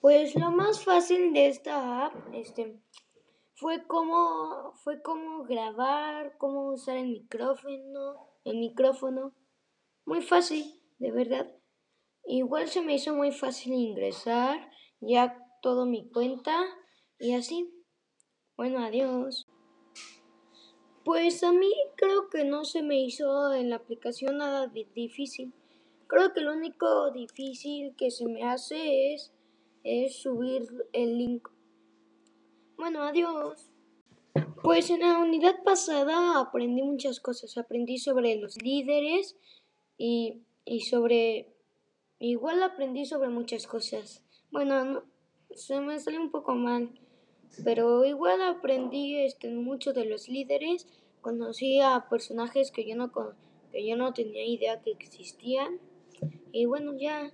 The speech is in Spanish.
Pues lo más fácil de esta app, este, fue cómo, fue grabar, cómo usar el micrófono, el micrófono. Muy fácil, de verdad. Igual se me hizo muy fácil ingresar ya todo mi cuenta y así. Bueno, adiós. Pues a mí creo que no se me hizo en la aplicación nada difícil. Creo que lo único difícil que se me hace es, es subir el link. Bueno, adiós. Pues en la unidad pasada aprendí muchas cosas. Aprendí sobre los líderes y, y sobre... Igual aprendí sobre muchas cosas. Bueno, no, se me salió un poco mal. Pero igual aprendí este, mucho de los líderes. Conocí a personajes que yo no, que yo no tenía idea que existían. Y bueno, ya.